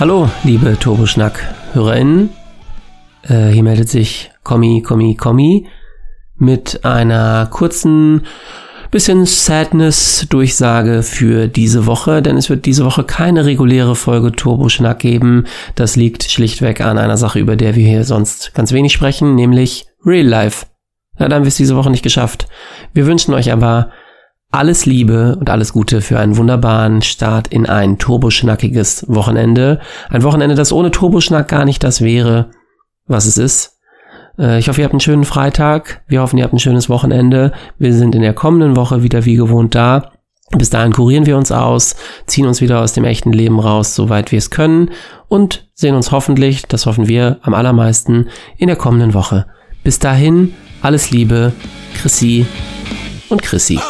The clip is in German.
Hallo, liebe Turboschnack-HörerInnen. Äh, hier meldet sich Kommi, Kommi, Kommi mit einer kurzen bisschen Sadness-Durchsage für diese Woche, denn es wird diese Woche keine reguläre Folge Turboschnack geben. Das liegt schlichtweg an einer Sache, über der wir hier sonst ganz wenig sprechen, nämlich Real Life. Ja, dann haben wir es diese Woche nicht geschafft. Wir wünschen euch aber alles Liebe und alles Gute für einen wunderbaren Start in ein turboschnackiges Wochenende. Ein Wochenende, das ohne Turboschnack gar nicht das wäre, was es ist. Äh, ich hoffe, ihr habt einen schönen Freitag. Wir hoffen, ihr habt ein schönes Wochenende. Wir sind in der kommenden Woche wieder wie gewohnt da. Bis dahin kurieren wir uns aus, ziehen uns wieder aus dem echten Leben raus, soweit wir es können und sehen uns hoffentlich, das hoffen wir am allermeisten, in der kommenden Woche. Bis dahin, alles Liebe, Chrissy und Chrissy.